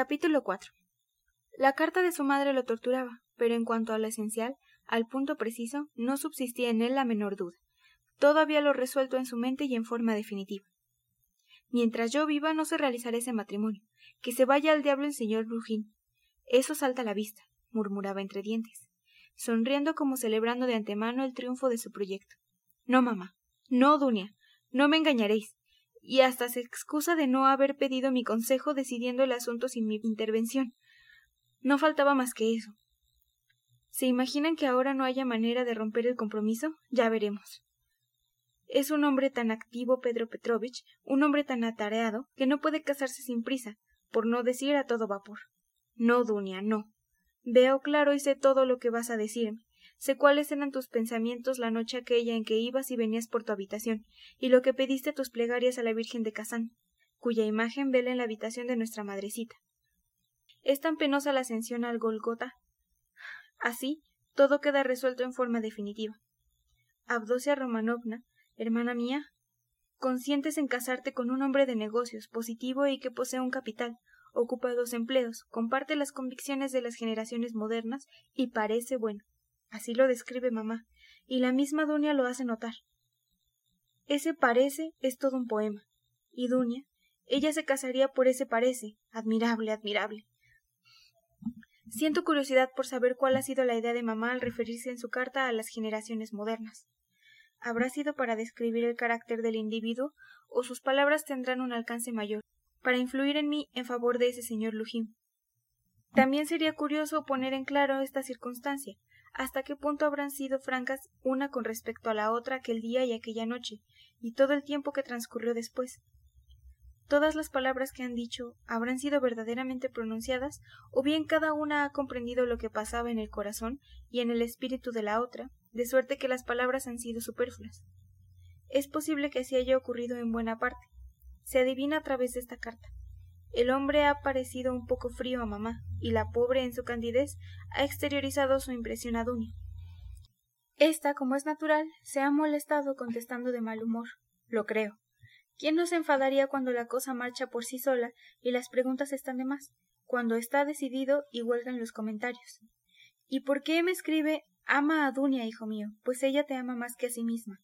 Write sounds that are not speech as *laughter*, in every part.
Capítulo 4 La carta de su madre lo torturaba, pero en cuanto a lo esencial, al punto preciso, no subsistía en él la menor duda. Todo había lo resuelto en su mente y en forma definitiva. Mientras yo viva no se realizará ese matrimonio. Que se vaya al diablo el señor Brujín. Eso salta a la vista, murmuraba entre dientes, sonriendo como celebrando de antemano el triunfo de su proyecto. No, mamá. No, Dunia. No me engañaréis. Y hasta se excusa de no haber pedido mi consejo decidiendo el asunto sin mi intervención. No faltaba más que eso. ¿Se imaginan que ahora no haya manera de romper el compromiso? Ya veremos. Es un hombre tan activo, Pedro Petrovich, un hombre tan atareado, que no puede casarse sin prisa, por no decir a todo vapor. No, Dunia, no. Veo claro y sé todo lo que vas a decirme. Sé cuáles eran tus pensamientos la noche aquella en que ibas y venías por tu habitación, y lo que pediste tus plegarias a la Virgen de Kazán, cuya imagen vela en la habitación de nuestra madrecita. Es tan penosa la ascensión al Golgota Así, todo queda resuelto en forma definitiva. Abdosia Romanovna, hermana mía, consientes en casarte con un hombre de negocios, positivo y que posee un capital, ocupa dos empleos, comparte las convicciones de las generaciones modernas y parece bueno. Así lo describe mamá, y la misma Dunia lo hace notar. Ese parece es todo un poema. Y Dunia, ella se casaría por ese parece. Admirable, admirable. Siento curiosidad por saber cuál ha sido la idea de mamá al referirse en su carta a las generaciones modernas. ¿Habrá sido para describir el carácter del individuo o sus palabras tendrán un alcance mayor, para influir en mí en favor de ese señor Lujín? También sería curioso poner en claro esta circunstancia, hasta qué punto habrán sido francas una con respecto a la otra aquel día y aquella noche, y todo el tiempo que transcurrió después, todas las palabras que han dicho habrán sido verdaderamente pronunciadas, o bien cada una ha comprendido lo que pasaba en el corazón y en el espíritu de la otra, de suerte que las palabras han sido superfluas. Es posible que así haya ocurrido en buena parte. Se adivina a través de esta carta. El hombre ha parecido un poco frío a mamá, y la pobre en su candidez ha exteriorizado su impresión a Dunia. Esta, como es natural, se ha molestado contestando de mal humor. Lo creo. ¿Quién no se enfadaría cuando la cosa marcha por sí sola y las preguntas están de más? Cuando está decidido y huelgan los comentarios. ¿Y por qué me escribe ama a Dunia, hijo mío? Pues ella te ama más que a sí misma.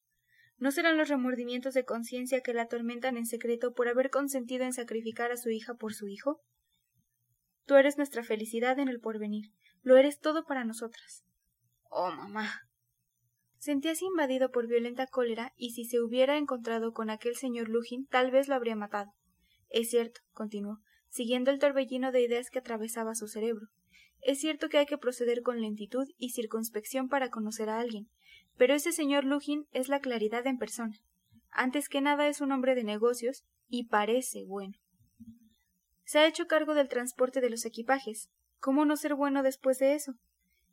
¿No serán los remordimientos de conciencia que la atormentan en secreto por haber consentido en sacrificar a su hija por su hijo? Tú eres nuestra felicidad en el porvenir, lo eres todo para nosotras. Oh, mamá, Sentíase invadido por violenta cólera y si se hubiera encontrado con aquel señor Lugin tal vez lo habría matado. Es cierto, continuó, siguiendo el torbellino de ideas que atravesaba su cerebro. Es cierto que hay que proceder con lentitud y circunspección para conocer a alguien, pero ese señor Lugin es la claridad en persona. Antes que nada es un hombre de negocios y parece bueno. Se ha hecho cargo del transporte de los equipajes. ¿Cómo no ser bueno después de eso?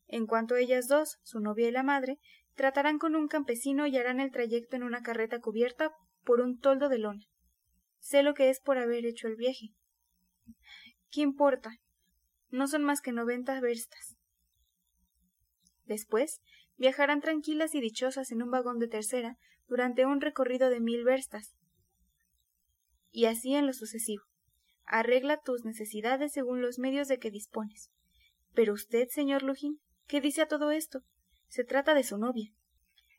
En cuanto a ellas dos, su novia y la madre, tratarán con un campesino y harán el trayecto en una carreta cubierta por un toldo de lona. Sé lo que es por haber hecho el viaje. ¿Qué importa? No son más que noventa verstas. Después, viajarán tranquilas y dichosas en un vagón de tercera durante un recorrido de mil verstas. Y así en lo sucesivo. Arregla tus necesidades según los medios de que dispones. Pero usted, señor Lujín, ¿qué dice a todo esto? Se trata de su novia.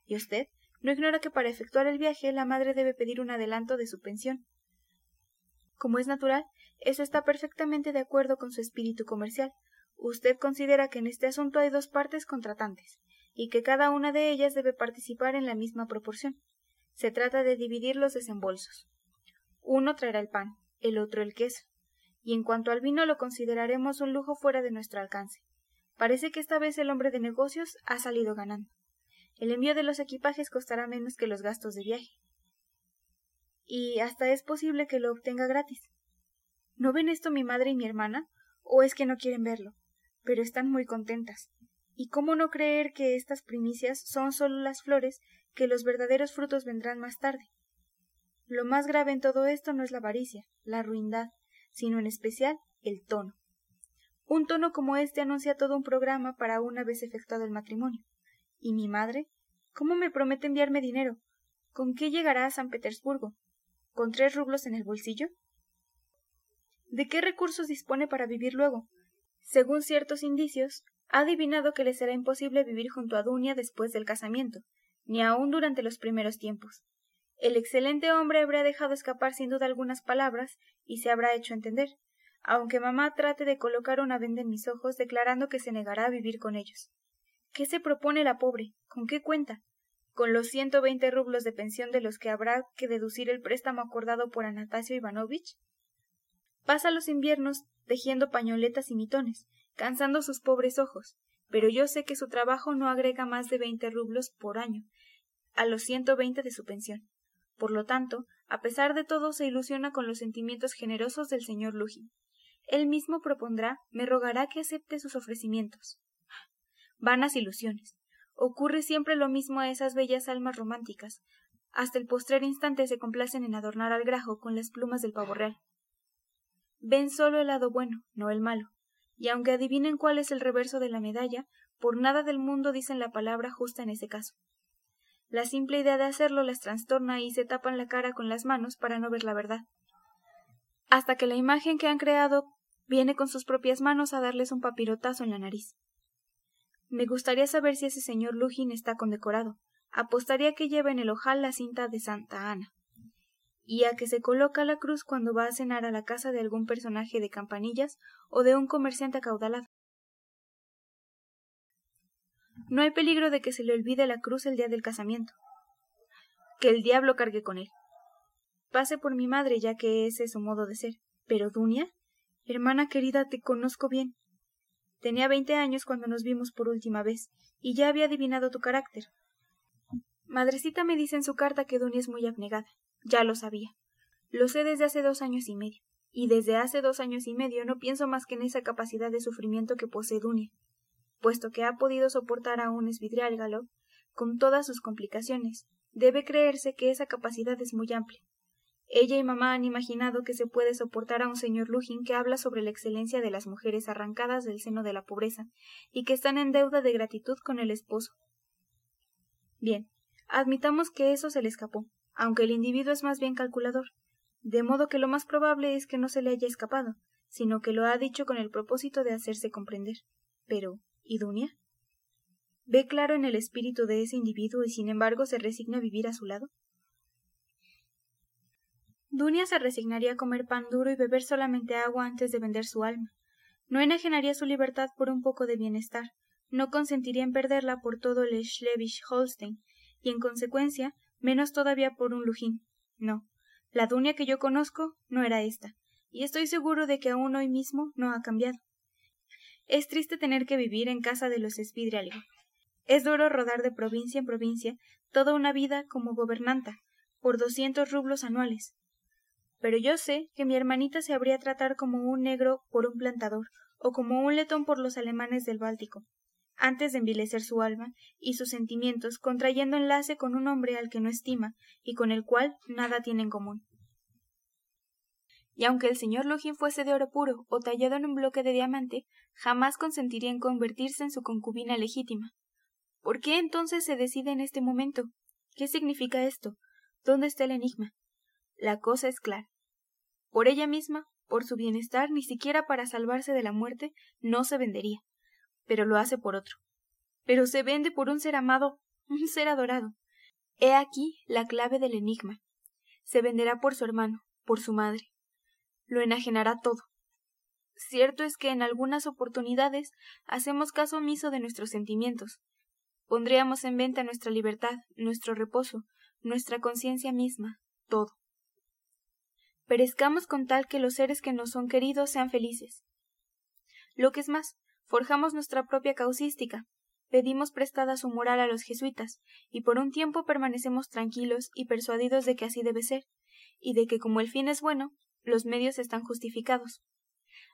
¿Y usted no ignora que para efectuar el viaje la madre debe pedir un adelanto de su pensión? Como es natural, eso está perfectamente de acuerdo con su espíritu comercial. Usted considera que en este asunto hay dos partes contratantes, y que cada una de ellas debe participar en la misma proporción. Se trata de dividir los desembolsos. Uno traerá el pan, el otro el queso, y en cuanto al vino lo consideraremos un lujo fuera de nuestro alcance. Parece que esta vez el hombre de negocios ha salido ganando. El envío de los equipajes costará menos que los gastos de viaje. Y hasta es posible que lo obtenga gratis. ¿No ven esto mi madre y mi hermana? ¿O es que no quieren verlo? Pero están muy contentas. ¿Y cómo no creer que estas primicias son solo las flores, que los verdaderos frutos vendrán más tarde? Lo más grave en todo esto no es la avaricia, la ruindad, sino en especial el tono. Un tono como este anuncia todo un programa para una vez efectuado el matrimonio. ¿Y mi madre? ¿Cómo me promete enviarme dinero? ¿Con qué llegará a San Petersburgo? ¿Con tres rublos en el bolsillo? ¿De qué recursos dispone para vivir luego? Según ciertos indicios, ha adivinado que le será imposible vivir junto a Dunia después del casamiento, ni aun durante los primeros tiempos. El excelente hombre habrá dejado escapar sin duda algunas palabras y se habrá hecho entender, aunque mamá trate de colocar una venda en mis ojos declarando que se negará a vivir con ellos. ¿Qué se propone la pobre? ¿Con qué cuenta? ¿Con los ciento veinte rublos de pensión de los que habrá que deducir el préstamo acordado por Anastasio Ivanovich? Pasa los inviernos tejiendo pañoletas y mitones, cansando sus pobres ojos, pero yo sé que su trabajo no agrega más de veinte rublos por año a los ciento veinte de su pensión. Por lo tanto, a pesar de todo, se ilusiona con los sentimientos generosos del señor Lugin. Él mismo propondrá, me rogará que acepte sus ofrecimientos. Vanas ilusiones. Ocurre siempre lo mismo a esas bellas almas románticas. Hasta el postrer instante se complacen en adornar al grajo con las plumas del pavo real. Ven solo el lado bueno, no el malo, y aunque adivinen cuál es el reverso de la medalla, por nada del mundo dicen la palabra justa en ese caso. La simple idea de hacerlo les trastorna y se tapan la cara con las manos para no ver la verdad. Hasta que la imagen que han creado viene con sus propias manos a darles un papirotazo en la nariz. Me gustaría saber si ese señor Lugin está condecorado. Apostaría que lleva en el ojal la cinta de Santa Ana. Y a que se coloca la cruz cuando va a cenar a la casa de algún personaje de campanillas o de un comerciante acaudalado. No hay peligro de que se le olvide la cruz el día del casamiento. Que el diablo cargue con él. Pase por mi madre, ya que ese es su modo de ser. Pero Dunia, hermana querida, te conozco bien. Tenía veinte años cuando nos vimos por última vez, y ya había adivinado tu carácter. Madrecita me dice en su carta que Dunia es muy abnegada. Ya lo sabía. Lo sé desde hace dos años y medio. Y desde hace dos años y medio no pienso más que en esa capacidad de sufrimiento que posee Dunia, puesto que ha podido soportar a un esvidriálgalo con todas sus complicaciones. Debe creerse que esa capacidad es muy amplia. Ella y mamá han imaginado que se puede soportar a un señor Lugin que habla sobre la excelencia de las mujeres arrancadas del seno de la pobreza y que están en deuda de gratitud con el esposo. Bien, admitamos que eso se le escapó, aunque el individuo es más bien calculador, de modo que lo más probable es que no se le haya escapado, sino que lo ha dicho con el propósito de hacerse comprender. Pero, ¿y Dunia? ¿Ve claro en el espíritu de ese individuo y sin embargo se resigna a vivir a su lado? Dunia se resignaría a comer pan duro y beber solamente agua antes de vender su alma. No enajenaría su libertad por un poco de bienestar, no consentiría en perderla por todo el Schlebisch Holstein, y en consecuencia, menos todavía por un Lujín. No, la Dunia que yo conozco no era esta, y estoy seguro de que aún hoy mismo no ha cambiado. Es triste tener que vivir en casa de los Spidrialgo. Es duro rodar de provincia en provincia toda una vida como gobernanta, por doscientos rublos anuales, pero yo sé que mi hermanita se habría tratar como un negro por un plantador, o como un letón por los alemanes del Báltico, antes de envilecer su alma y sus sentimientos contrayendo enlace con un hombre al que no estima y con el cual nada tiene en común. Y aunque el señor Login fuese de oro puro o tallado en un bloque de diamante, jamás consentiría en convertirse en su concubina legítima. ¿Por qué entonces se decide en este momento? ¿Qué significa esto? ¿Dónde está el enigma? La cosa es clara. Por ella misma, por su bienestar, ni siquiera para salvarse de la muerte, no se vendería. Pero lo hace por otro. Pero se vende por un ser amado, *laughs* un ser adorado. He aquí la clave del enigma. Se venderá por su hermano, por su madre. Lo enajenará todo. Cierto es que en algunas oportunidades hacemos caso omiso de nuestros sentimientos. Pondríamos en venta nuestra libertad, nuestro reposo, nuestra conciencia misma, todo perezcamos con tal que los seres que nos son queridos sean felices. Lo que es más, forjamos nuestra propia causística, pedimos prestada su moral a los jesuitas, y por un tiempo permanecemos tranquilos y persuadidos de que así debe ser, y de que como el fin es bueno, los medios están justificados.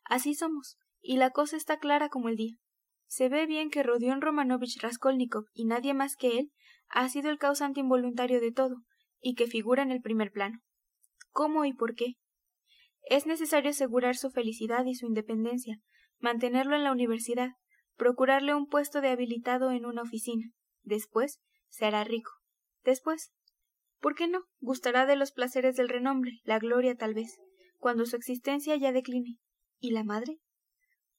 Así somos, y la cosa está clara como el día. Se ve bien que Rodion Romanovich Raskolnikov y nadie más que él ha sido el causante involuntario de todo, y que figura en el primer plano cómo y por qué. Es necesario asegurar su felicidad y su independencia, mantenerlo en la universidad, procurarle un puesto de habilitado en una oficina. Después se hará rico. Después, ¿por qué no? Gustará de los placeres del renombre, la gloria tal vez. cuando su existencia ya decline. ¿Y la madre?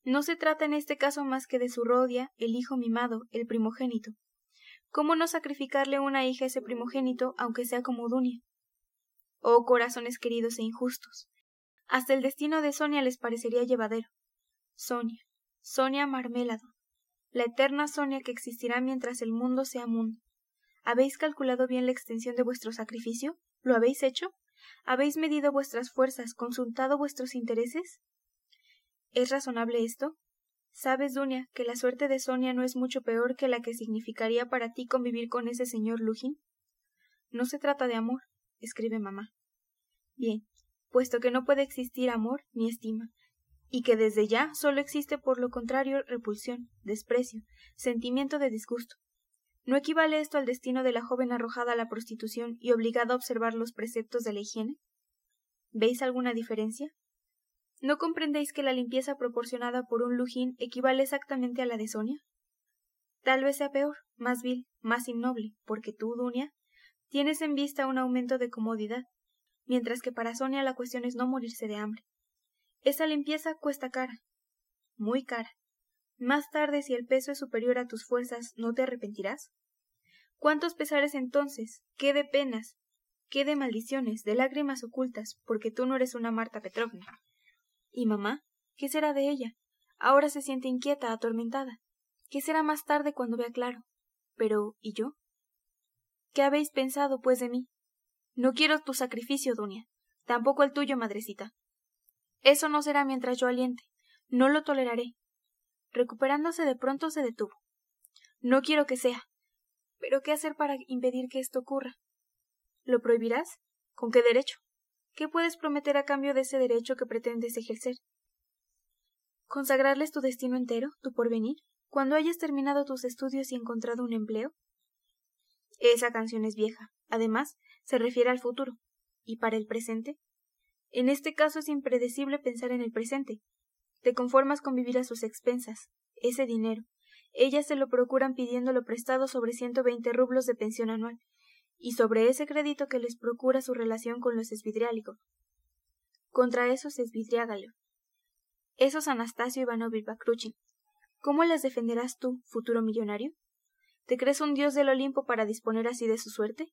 No se trata en este caso más que de su rodia, el hijo mimado, el primogénito. ¿Cómo no sacrificarle una hija a ese primogénito, aunque sea como Dunia? Oh corazones queridos e injustos. Hasta el destino de Sonia les parecería llevadero. Sonia, Sonia Marmelado, la eterna Sonia que existirá mientras el mundo sea mundo. ¿Habéis calculado bien la extensión de vuestro sacrificio? ¿Lo habéis hecho? ¿Habéis medido vuestras fuerzas, consultado vuestros intereses? ¿Es razonable esto? ¿Sabes, Dunia, que la suerte de Sonia no es mucho peor que la que significaría para ti convivir con ese señor Lugin? No se trata de amor, escribe mamá. Bien, puesto que no puede existir amor ni estima, y que desde ya solo existe por lo contrario repulsión, desprecio, sentimiento de disgusto. ¿No equivale esto al destino de la joven arrojada a la prostitución y obligada a observar los preceptos de la higiene? ¿Veis alguna diferencia? ¿No comprendéis que la limpieza proporcionada por un lujín equivale exactamente a la de Sonia? Tal vez sea peor, más vil, más innoble, porque tú, Dunia, tienes en vista un aumento de comodidad, mientras que para Sonia la cuestión es no morirse de hambre. Esa limpieza cuesta cara, muy cara. Más tarde, si el peso es superior a tus fuerzas, ¿no te arrepentirás? ¿Cuántos pesares entonces? ¿Qué de penas? ¿Qué de maldiciones, de lágrimas ocultas, porque tú no eres una Marta Petrovna? ¿Y mamá? ¿Qué será de ella? Ahora se siente inquieta, atormentada. ¿Qué será más tarde cuando vea claro? Pero, ¿y yo? ¿Qué habéis pensado, pues, de mí? No quiero tu sacrificio, Dunia. Tampoco el tuyo, madrecita. Eso no será mientras yo aliente. No lo toleraré. Recuperándose de pronto se detuvo. No quiero que sea. Pero ¿qué hacer para impedir que esto ocurra? ¿Lo prohibirás? ¿Con qué derecho? ¿Qué puedes prometer a cambio de ese derecho que pretendes ejercer? ¿Consagrarles tu destino entero, tu porvenir, cuando hayas terminado tus estudios y encontrado un empleo? Esa canción es vieja. Además, se refiere al futuro. ¿Y para el presente? En este caso es impredecible pensar en el presente. Te conformas con vivir a sus expensas. Ese dinero. Ellas se lo procuran pidiéndolo prestado sobre ciento veinte rublos de pensión anual, y sobre ese crédito que les procura su relación con los esvidriálicos. Contra esos esvidriágalo. Esos Anastasio Ivanovich Bakruchin. ¿Cómo las defenderás tú, futuro millonario? ¿Te crees un dios del Olimpo para disponer así de su suerte?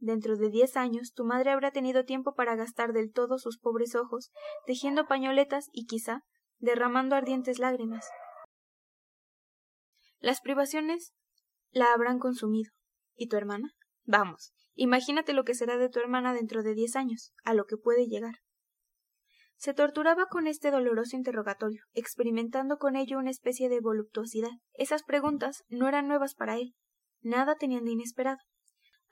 Dentro de diez años tu madre habrá tenido tiempo para gastar del todo sus pobres ojos, tejiendo pañoletas y quizá derramando ardientes lágrimas. Las privaciones la habrán consumido. ¿Y tu hermana? Vamos, imagínate lo que será de tu hermana dentro de diez años, a lo que puede llegar. Se torturaba con este doloroso interrogatorio, experimentando con ello una especie de voluptuosidad. Esas preguntas no eran nuevas para él, nada tenían de inesperado.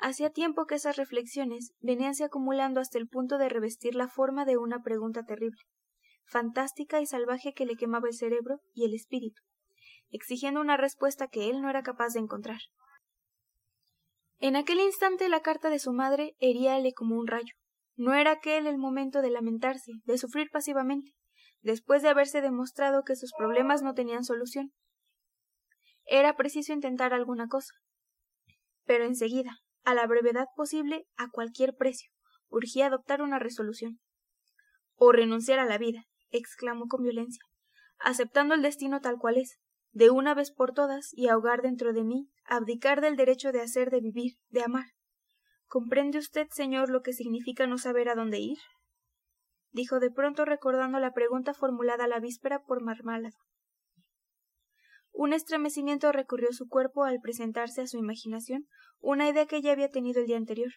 Hacía tiempo que esas reflexiones veníanse acumulando hasta el punto de revestir la forma de una pregunta terrible, fantástica y salvaje que le quemaba el cerebro y el espíritu, exigiendo una respuesta que él no era capaz de encontrar. En aquel instante la carta de su madre heríale como un rayo. No era aquel el momento de lamentarse, de sufrir pasivamente, después de haberse demostrado que sus problemas no tenían solución. Era preciso intentar alguna cosa. Pero enseguida, a la brevedad posible, a cualquier precio, urgía adoptar una resolución. O renunciar a la vida, exclamó con violencia, aceptando el destino tal cual es, de una vez por todas y ahogar dentro de mí, abdicar del derecho de hacer, de vivir, de amar. ¿Comprende usted, señor, lo que significa no saber a dónde ir? dijo de pronto recordando la pregunta formulada la víspera por Marmálado. Un estremecimiento recorrió su cuerpo al presentarse a su imaginación una idea que ya había tenido el día anterior.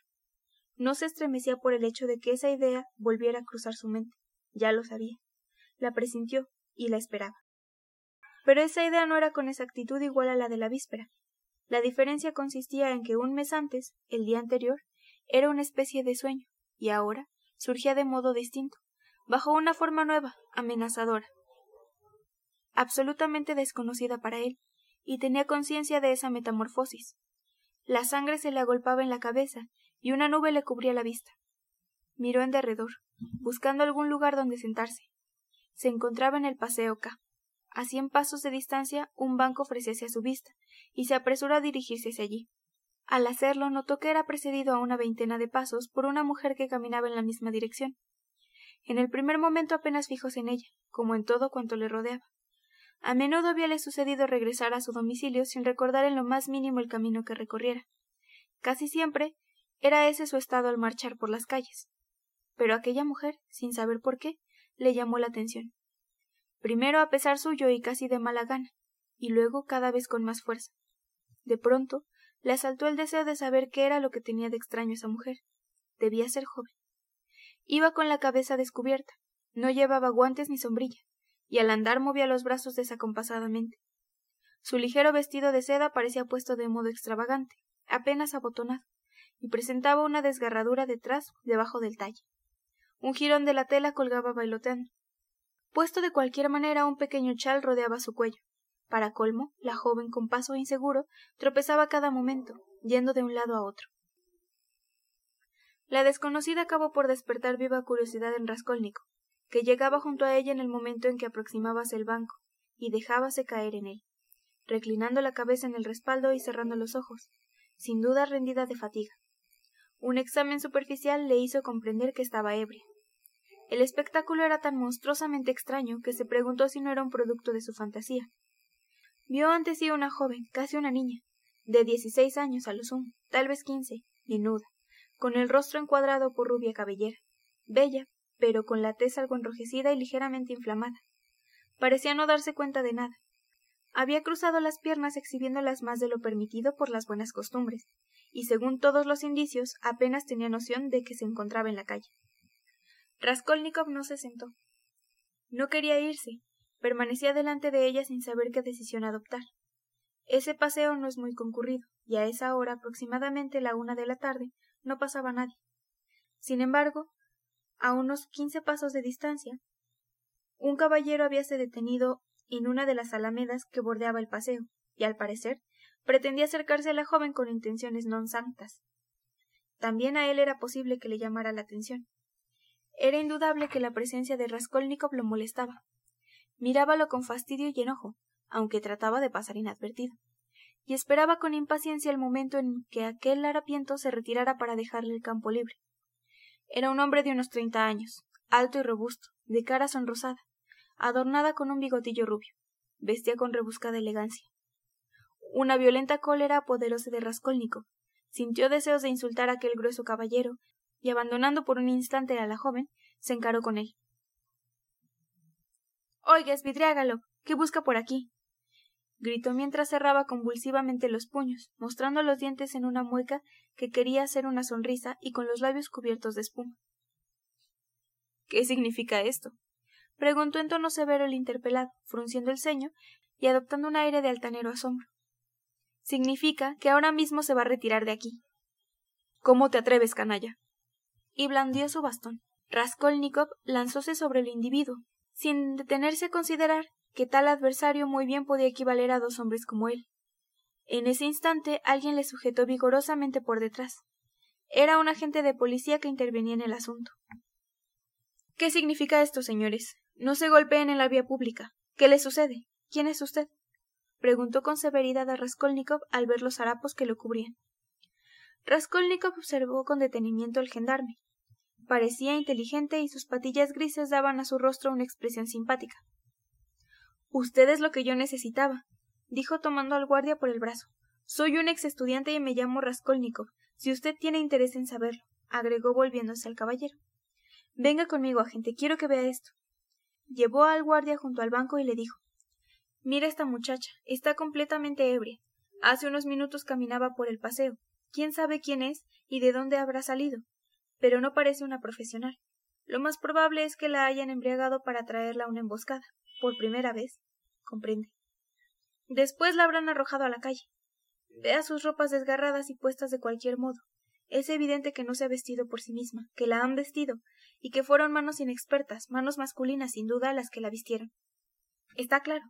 No se estremecía por el hecho de que esa idea volviera a cruzar su mente. Ya lo sabía. La presintió y la esperaba. Pero esa idea no era con exactitud igual a la de la víspera. La diferencia consistía en que un mes antes, el día anterior, era una especie de sueño, y ahora surgía de modo distinto, bajo una forma nueva, amenazadora, absolutamente desconocida para él, y tenía conciencia de esa metamorfosis. La sangre se le agolpaba en la cabeza, y una nube le cubría la vista. Miró en derredor, buscando algún lugar donde sentarse. Se encontraba en el paseo K. A cien pasos de distancia un banco ofrecía a su vista, y se apresuró a dirigirse hacia allí. Al hacerlo notó que era precedido a una veintena de pasos por una mujer que caminaba en la misma dirección. En el primer momento apenas fijos en ella, como en todo cuanto le rodeaba. A menudo habíale sucedido regresar a su domicilio sin recordar en lo más mínimo el camino que recorriera. Casi siempre era ese su estado al marchar por las calles. Pero aquella mujer, sin saber por qué, le llamó la atención. Primero a pesar suyo y casi de mala gana, y luego cada vez con más fuerza. De pronto le asaltó el deseo de saber qué era lo que tenía de extraño esa mujer. Debía ser joven. Iba con la cabeza descubierta, no llevaba guantes ni sombrilla, y al andar movía los brazos desacompasadamente. Su ligero vestido de seda parecía puesto de modo extravagante, apenas abotonado, y presentaba una desgarradura detrás debajo del talle. Un jirón de la tela colgaba bailoteando. Puesto de cualquier manera un pequeño chal rodeaba su cuello. Para colmo, la joven con paso inseguro tropezaba cada momento, yendo de un lado a otro. La desconocida acabó por despertar viva curiosidad en Raskolnikov, que llegaba junto a ella en el momento en que aproximábase el banco, y dejábase caer en él, reclinando la cabeza en el respaldo y cerrando los ojos, sin duda rendida de fatiga. Un examen superficial le hizo comprender que estaba ebria. El espectáculo era tan monstruosamente extraño que se preguntó si no era un producto de su fantasía. Vio ante sí una joven, casi una niña, de dieciséis años a lo sumo, tal vez quince, menuda, con el rostro encuadrado por rubia cabellera, bella, pero con la tez algo enrojecida y ligeramente inflamada. Parecía no darse cuenta de nada. Había cruzado las piernas exhibiéndolas más de lo permitido por las buenas costumbres, y según todos los indicios apenas tenía noción de que se encontraba en la calle. Raskolnikov no se sentó. No quería irse, permanecía delante de ella sin saber qué decisión adoptar. Ese paseo no es muy concurrido, y a esa hora aproximadamente la una de la tarde no pasaba nadie. Sin embargo, a unos quince pasos de distancia, un caballero habíase detenido en una de las alamedas que bordeaba el paseo, y al parecer pretendía acercarse a la joven con intenciones non santas. También a él era posible que le llamara la atención. Era indudable que la presencia de Raskolnikov lo molestaba. Mirábalo con fastidio y enojo, aunque trataba de pasar inadvertido y esperaba con impaciencia el momento en que aquel harapiento se retirara para dejarle el campo libre. Era un hombre de unos treinta años, alto y robusto, de cara sonrosada, adornada con un bigotillo rubio. Vestía con rebuscada elegancia. Una violenta cólera apoderóse de Raskolnikov. Sintió deseos de insultar a aquel grueso caballero, y abandonando por un instante a la joven, se encaró con él. Oiga, Svidriágalo, ¿qué busca por aquí? Gritó mientras cerraba convulsivamente los puños, mostrando los dientes en una mueca que quería hacer una sonrisa y con los labios cubiertos de espuma. ¿Qué significa esto? preguntó en tono severo el interpelado, frunciendo el ceño y adoptando un aire de altanero asombro. Significa que ahora mismo se va a retirar de aquí. ¿Cómo te atreves, canalla? Y blandió su bastón. Raskolnikov lanzóse sobre el individuo, sin detenerse a considerar que tal adversario muy bien podía equivaler a dos hombres como él. En ese instante alguien le sujetó vigorosamente por detrás. Era un agente de policía que intervenía en el asunto. ¿Qué significa esto, señores? No se golpeen en la vía pública. ¿Qué le sucede? ¿Quién es usted? preguntó con severidad a Raskolnikov al ver los harapos que lo cubrían. Raskolnikov observó con detenimiento al gendarme. Parecía inteligente y sus patillas grises daban a su rostro una expresión simpática. Usted es lo que yo necesitaba, dijo tomando al guardia por el brazo. Soy un ex estudiante y me llamo Raskolnikov, si usted tiene interés en saberlo, agregó volviéndose al caballero. Venga conmigo, agente, quiero que vea esto. Llevó al guardia junto al banco y le dijo Mira esta muchacha, está completamente ebria. Hace unos minutos caminaba por el paseo. Quién sabe quién es y de dónde habrá salido. Pero no parece una profesional. Lo más probable es que la hayan embriagado para traerla a una emboscada por primera vez, comprende. Después la habrán arrojado a la calle. Vea sus ropas desgarradas y puestas de cualquier modo. Es evidente que no se ha vestido por sí misma, que la han vestido, y que fueron manos inexpertas, manos masculinas sin duda las que la vistieron. Está claro.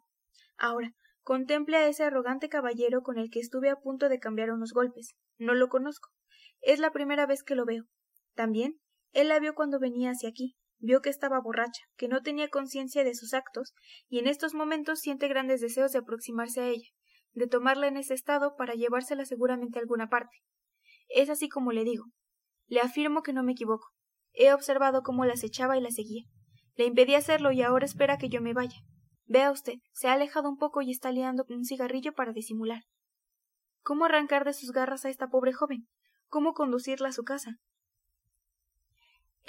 Ahora, contemple a ese arrogante caballero con el que estuve a punto de cambiar unos golpes. No lo conozco. Es la primera vez que lo veo. También, él la vio cuando venía hacia aquí vio que estaba borracha, que no tenía conciencia de sus actos, y en estos momentos siente grandes deseos de aproximarse a ella, de tomarla en ese estado para llevársela seguramente a alguna parte. Es así como le digo. Le afirmo que no me equivoco. He observado cómo las echaba y las seguía. Le impedí hacerlo y ahora espera que yo me vaya. Vea usted, se ha alejado un poco y está liando un cigarrillo para disimular. ¿Cómo arrancar de sus garras a esta pobre joven? ¿Cómo conducirla a su casa?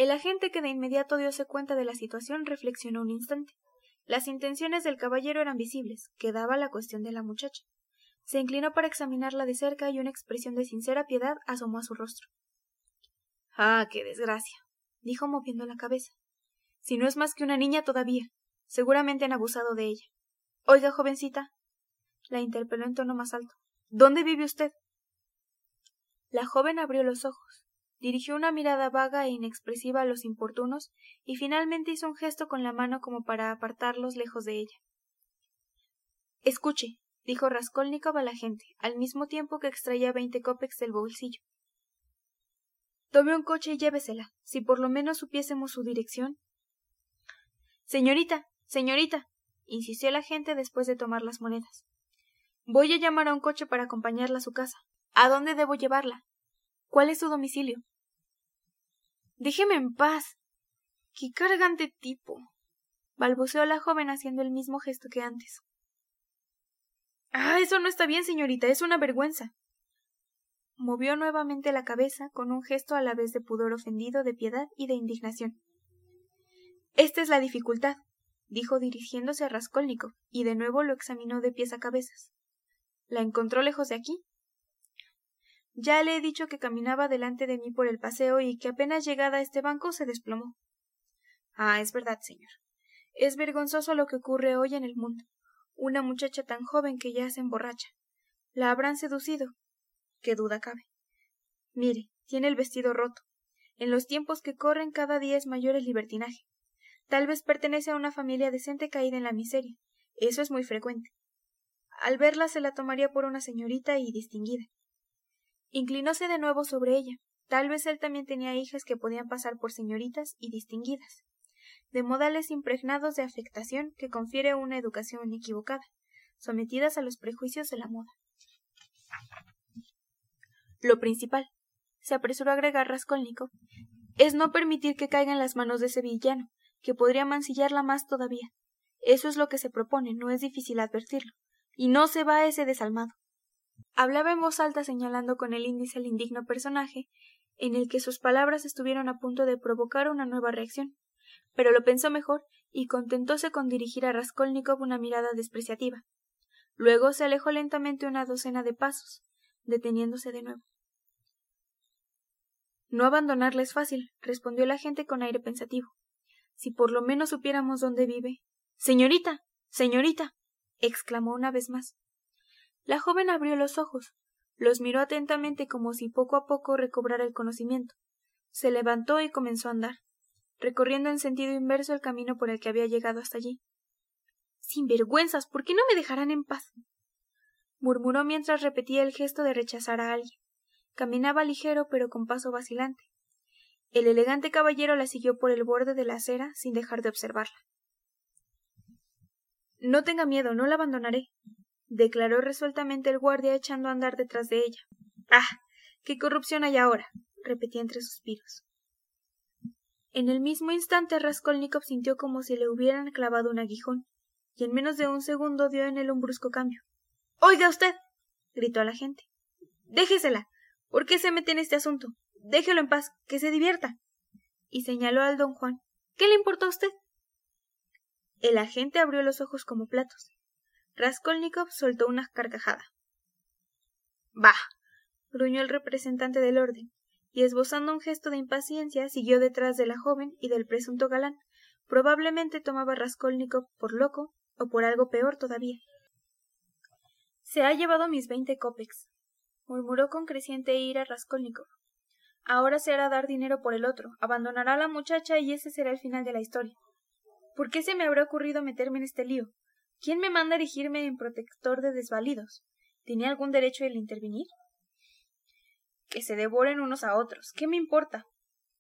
El agente que de inmediato diose cuenta de la situación reflexionó un instante. Las intenciones del caballero eran visibles, quedaba la cuestión de la muchacha. Se inclinó para examinarla de cerca y una expresión de sincera piedad asomó a su rostro. Ah, qué desgracia, dijo moviendo la cabeza. Si no es más que una niña todavía, seguramente han abusado de ella. Oiga, jovencita, la interpeló en tono más alto. ¿Dónde vive usted? La joven abrió los ojos, dirigió una mirada vaga e inexpresiva a los importunos y finalmente hizo un gesto con la mano como para apartarlos lejos de ella. Escuche, dijo Raskolnikov a la gente, al mismo tiempo que extraía veinte copex del bolsillo. Tome un coche y llévesela. Si por lo menos supiésemos su dirección. Señorita, señorita, insistió la gente después de tomar las monedas. Voy a llamar a un coche para acompañarla a su casa. ¿A dónde debo llevarla? ¿Cuál es su domicilio? Déjeme en paz. Qué cargante tipo. balbuceó la joven haciendo el mismo gesto que antes. Ah, eso no está bien, señorita, es una vergüenza. Movió nuevamente la cabeza con un gesto a la vez de pudor ofendido, de piedad y de indignación. Esta es la dificultad, dijo dirigiéndose a Raskolnikov, y de nuevo lo examinó de pies a cabezas. ¿La encontró lejos de aquí? Ya le he dicho que caminaba delante de mí por el paseo y que apenas llegada a este banco se desplomó. Ah, es verdad, señor. Es vergonzoso lo que ocurre hoy en el mundo una muchacha tan joven que ya se emborracha. ¿La habrán seducido? Qué duda cabe. Mire, tiene el vestido roto. En los tiempos que corren cada día es mayor el libertinaje. Tal vez pertenece a una familia decente caída en la miseria. Eso es muy frecuente. Al verla se la tomaría por una señorita y distinguida. Inclinóse de nuevo sobre ella. Tal vez él también tenía hijas que podían pasar por señoritas y distinguidas de modales impregnados de afectación que confiere una educación equivocada, sometidas a los prejuicios de la moda. Lo principal, se apresuró a agregar Raskolnikov, es no permitir que caiga en las manos de ese villano, que podría mancillarla más todavía. Eso es lo que se propone, no es difícil advertirlo. Y no se va ese desalmado. Hablaba en voz alta señalando con el índice al indigno personaje, en el que sus palabras estuvieron a punto de provocar una nueva reacción pero lo pensó mejor y contentóse con dirigir a Raskolnikov una mirada despreciativa. Luego se alejó lentamente una docena de pasos, deteniéndose de nuevo. No abandonarla es fácil, respondió la gente con aire pensativo. Si por lo menos supiéramos dónde vive. Señorita. señorita. exclamó una vez más. La joven abrió los ojos, los miró atentamente como si poco a poco recobrara el conocimiento. Se levantó y comenzó a andar recorriendo en sentido inverso el camino por el que había llegado hasta allí. Sin vergüenzas, ¿por qué no me dejarán en paz? murmuró mientras repetía el gesto de rechazar a alguien. Caminaba ligero pero con paso vacilante. El elegante caballero la siguió por el borde de la acera sin dejar de observarla. No tenga miedo, no la abandonaré, declaró resueltamente el guardia echando a andar detrás de ella. Ah. qué corrupción hay ahora. repetía entre suspiros. En el mismo instante Raskolnikov sintió como si le hubieran clavado un aguijón, y en menos de un segundo dio en él un brusco cambio. Oiga usted. gritó a la gente. Déjesela. ¿Por qué se mete en este asunto? Déjelo en paz, que se divierta. Y señaló al don Juan. ¿Qué le importa a usted? El agente abrió los ojos como platos. Raskolnikov soltó una carcajada. Bah. gruñó el representante del orden y esbozando un gesto de impaciencia siguió detrás de la joven y del presunto galán. Probablemente tomaba Raskolnikov por loco o por algo peor todavía. Se ha llevado mis veinte copex, murmuró con creciente ira Raskolnikov. Ahora se hará dar dinero por el otro, abandonará a la muchacha y ese será el final de la historia. ¿Por qué se me habrá ocurrido meterme en este lío? ¿Quién me manda erigirme en protector de desvalidos? ¿Tenía algún derecho el intervenir? que se devoren unos a otros. ¿Qué me importa?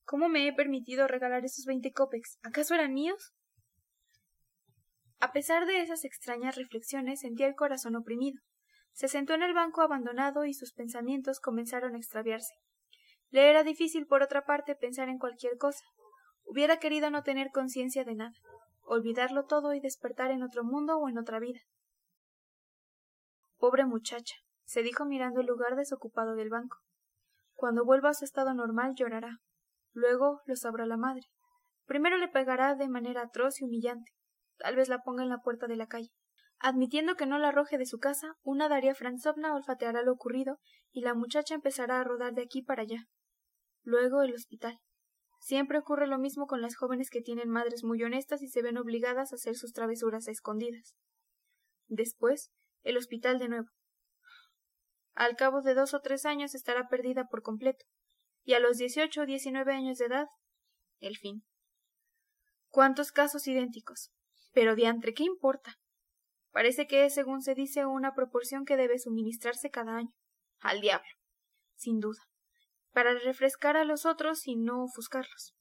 ¿Cómo me he permitido regalar esos veinte copex? ¿Acaso eran míos? A pesar de esas extrañas reflexiones, sentía el corazón oprimido. Se sentó en el banco abandonado y sus pensamientos comenzaron a extraviarse. Le era difícil, por otra parte, pensar en cualquier cosa. Hubiera querido no tener conciencia de nada, olvidarlo todo y despertar en otro mundo o en otra vida. Pobre muchacha, se dijo mirando el lugar desocupado del banco. Cuando vuelva a su estado normal llorará. Luego lo sabrá la madre. Primero le pegará de manera atroz y humillante. Tal vez la ponga en la puerta de la calle. Admitiendo que no la arroje de su casa, una Daria Franzovna olfateará lo ocurrido y la muchacha empezará a rodar de aquí para allá. Luego el hospital. Siempre ocurre lo mismo con las jóvenes que tienen madres muy honestas y se ven obligadas a hacer sus travesuras a escondidas. Después, el hospital de nuevo. Al cabo de dos o tres años estará perdida por completo, y a los dieciocho o diecinueve años de edad, el fin. ¿Cuántos casos idénticos? Pero diantre, ¿qué importa? Parece que es, según se dice, una proporción que debe suministrarse cada año. Al diablo. Sin duda. Para refrescar a los otros y no ofuscarlos.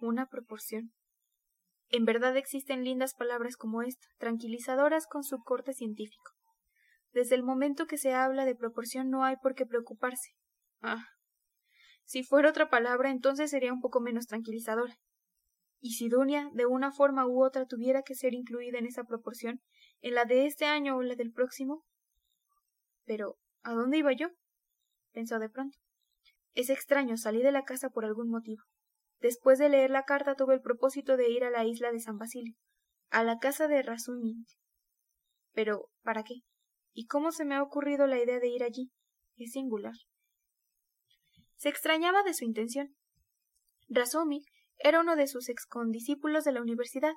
Una proporción. En verdad existen lindas palabras como esta, tranquilizadoras con su corte científico. Desde el momento que se habla de proporción no hay por qué preocuparse. Ah. Si fuera otra palabra, entonces sería un poco menos tranquilizadora. Y si Dunia, de una forma u otra, tuviera que ser incluida en esa proporción, en la de este año o la del próximo. Pero, ¿a dónde iba yo? pensó de pronto. Es extraño, salí de la casa por algún motivo. Después de leer la carta tuve el propósito de ir a la isla de San Basilio, a la casa de Razuming. Pero, ¿para qué? ¿Y cómo se me ha ocurrido la idea de ir allí? Es singular. Se extrañaba de su intención. Razuming era uno de sus excondiscípulos de la universidad.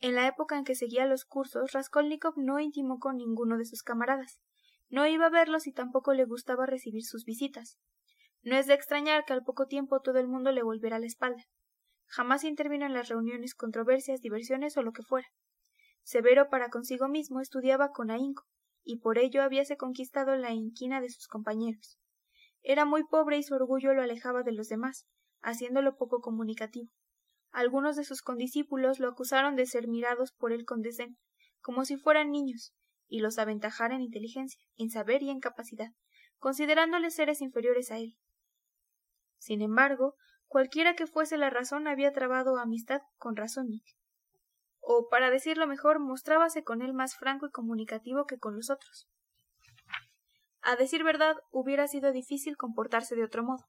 En la época en que seguía los cursos, Raskolnikov no intimó con ninguno de sus camaradas. No iba a verlos y tampoco le gustaba recibir sus visitas. No es de extrañar que al poco tiempo todo el mundo le volviera la espalda. Jamás intervino en las reuniones, controversias, diversiones o lo que fuera. Severo para consigo mismo estudiaba con ahínco, y por ello habíase conquistado la inquina de sus compañeros. Era muy pobre y su orgullo lo alejaba de los demás, haciéndolo poco comunicativo. Algunos de sus condiscípulos lo acusaron de ser mirados por él con desdén, como si fueran niños, y los aventajara en inteligencia, en saber y en capacidad, considerándoles seres inferiores a él. Sin embargo, cualquiera que fuese la razón había trabado amistad con Razónik. O, para decirlo mejor, mostrábase con él más franco y comunicativo que con los otros. A decir verdad, hubiera sido difícil comportarse de otro modo.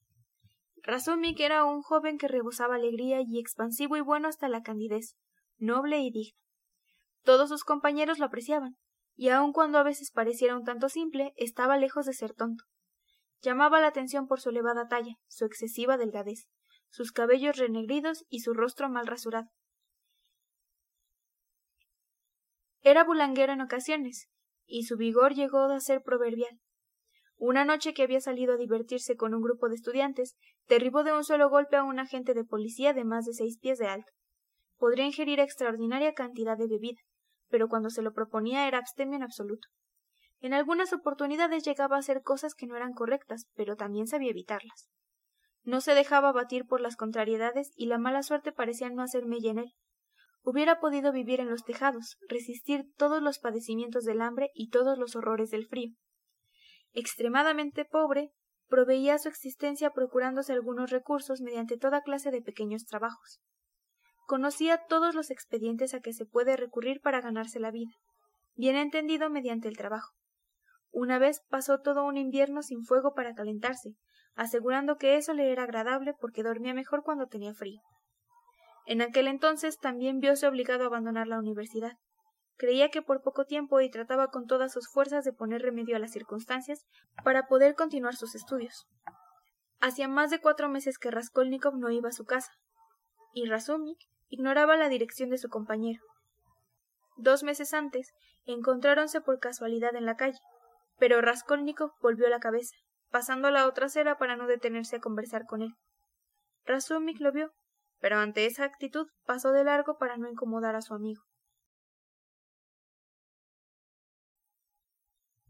Razumik era un joven que rebosaba alegría y expansivo y bueno hasta la candidez, noble y digno. Todos sus compañeros lo apreciaban, y aun cuando a veces pareciera un tanto simple, estaba lejos de ser tonto. Llamaba la atención por su elevada talla, su excesiva delgadez, sus cabellos renegridos y su rostro mal rasurado. Era bulanguero en ocasiones, y su vigor llegó a ser proverbial. Una noche que había salido a divertirse con un grupo de estudiantes, derribó de un solo golpe a un agente de policía de más de seis pies de alto. Podría ingerir extraordinaria cantidad de bebida, pero cuando se lo proponía era abstemio en absoluto. En algunas oportunidades llegaba a hacer cosas que no eran correctas, pero también sabía evitarlas. No se dejaba batir por las contrariedades y la mala suerte parecía no hacer mella en él. Hubiera podido vivir en los tejados, resistir todos los padecimientos del hambre y todos los horrores del frío. Extremadamente pobre, proveía su existencia procurándose algunos recursos mediante toda clase de pequeños trabajos. Conocía todos los expedientes a que se puede recurrir para ganarse la vida, bien entendido mediante el trabajo. Una vez pasó todo un invierno sin fuego para calentarse, asegurando que eso le era agradable porque dormía mejor cuando tenía frío. En aquel entonces también vióse obligado a abandonar la universidad. Creía que por poco tiempo y trataba con todas sus fuerzas de poner remedio a las circunstancias para poder continuar sus estudios. Hacía más de cuatro meses que Raskolnikov no iba a su casa, y Razumnik ignoraba la dirección de su compañero. Dos meses antes encontráronse por casualidad en la calle, pero Raskolnikov volvió la cabeza, pasando a la otra acera para no detenerse a conversar con él. Razumik lo vio, pero ante esa actitud pasó de largo para no incomodar a su amigo.